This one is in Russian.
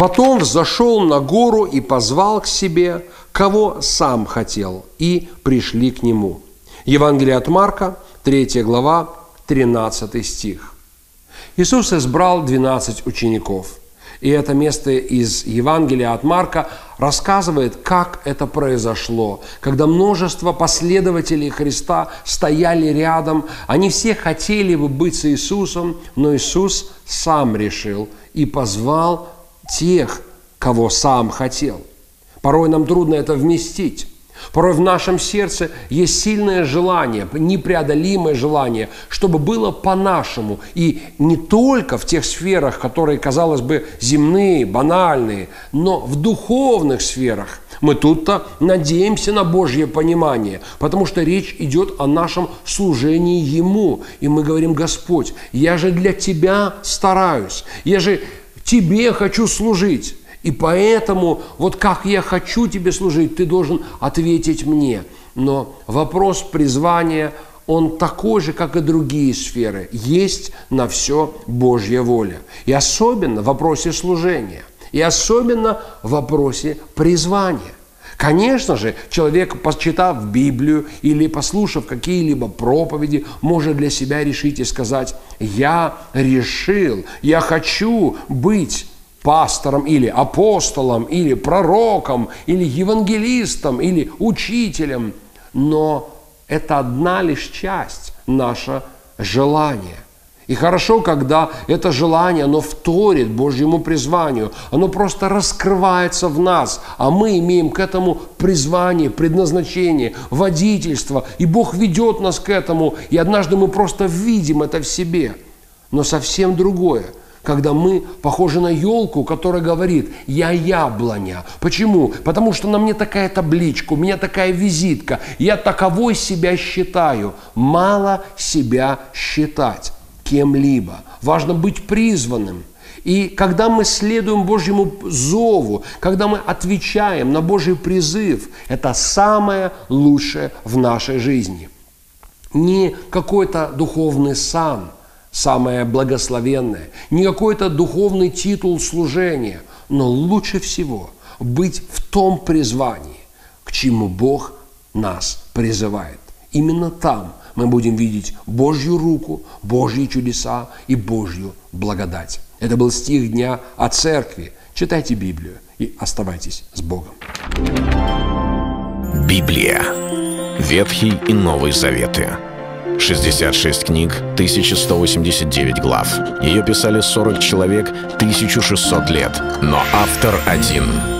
Потом взошел на гору и позвал к себе, кого сам хотел, и пришли к нему. Евангелие от Марка, 3 глава, 13 стих. Иисус избрал 12 учеников. И это место из Евангелия от Марка рассказывает, как это произошло, когда множество последователей Христа стояли рядом, они все хотели бы быть с Иисусом, но Иисус сам решил и позвал тех, кого сам хотел. Порой нам трудно это вместить. Порой в нашем сердце есть сильное желание, непреодолимое желание, чтобы было по-нашему. И не только в тех сферах, которые, казалось бы, земные, банальные, но в духовных сферах. Мы тут-то надеемся на Божье понимание, потому что речь идет о нашем служении Ему. И мы говорим, Господь, я же для Тебя стараюсь, я же Тебе хочу служить. И поэтому, вот как я хочу тебе служить, ты должен ответить мне. Но вопрос призвания, он такой же, как и другие сферы. Есть на все Божья воля. И особенно в вопросе служения. И особенно в вопросе призвания. Конечно же, человек, почитав Библию или послушав какие-либо проповеди, может для себя решить и сказать, я решил, я хочу быть пастором или апостолом, или пророком, или евангелистом, или учителем. Но это одна лишь часть наше желание – и хорошо, когда это желание, оно вторит Божьему призванию, оно просто раскрывается в нас, а мы имеем к этому призвание, предназначение, водительство, и Бог ведет нас к этому, и однажды мы просто видим это в себе. Но совсем другое – когда мы похожи на елку, которая говорит, я яблоня. Почему? Потому что на мне такая табличка, у меня такая визитка, я таковой себя считаю. Мало себя считать кем-либо. Важно быть призванным. И когда мы следуем Божьему зову, когда мы отвечаем на Божий призыв, это самое лучшее в нашей жизни. Не какой-то духовный сан, самое благословенное, не какой-то духовный титул служения, но лучше всего быть в том призвании, к чему Бог нас призывает. Именно там мы будем видеть Божью руку, Божьи чудеса и Божью благодать. Это был стих дня о церкви. Читайте Библию и оставайтесь с Богом. Библия. Ветхий и Новый Заветы. 66 книг, 1189 глав. Ее писали 40 человек, 1600 лет. Но автор один –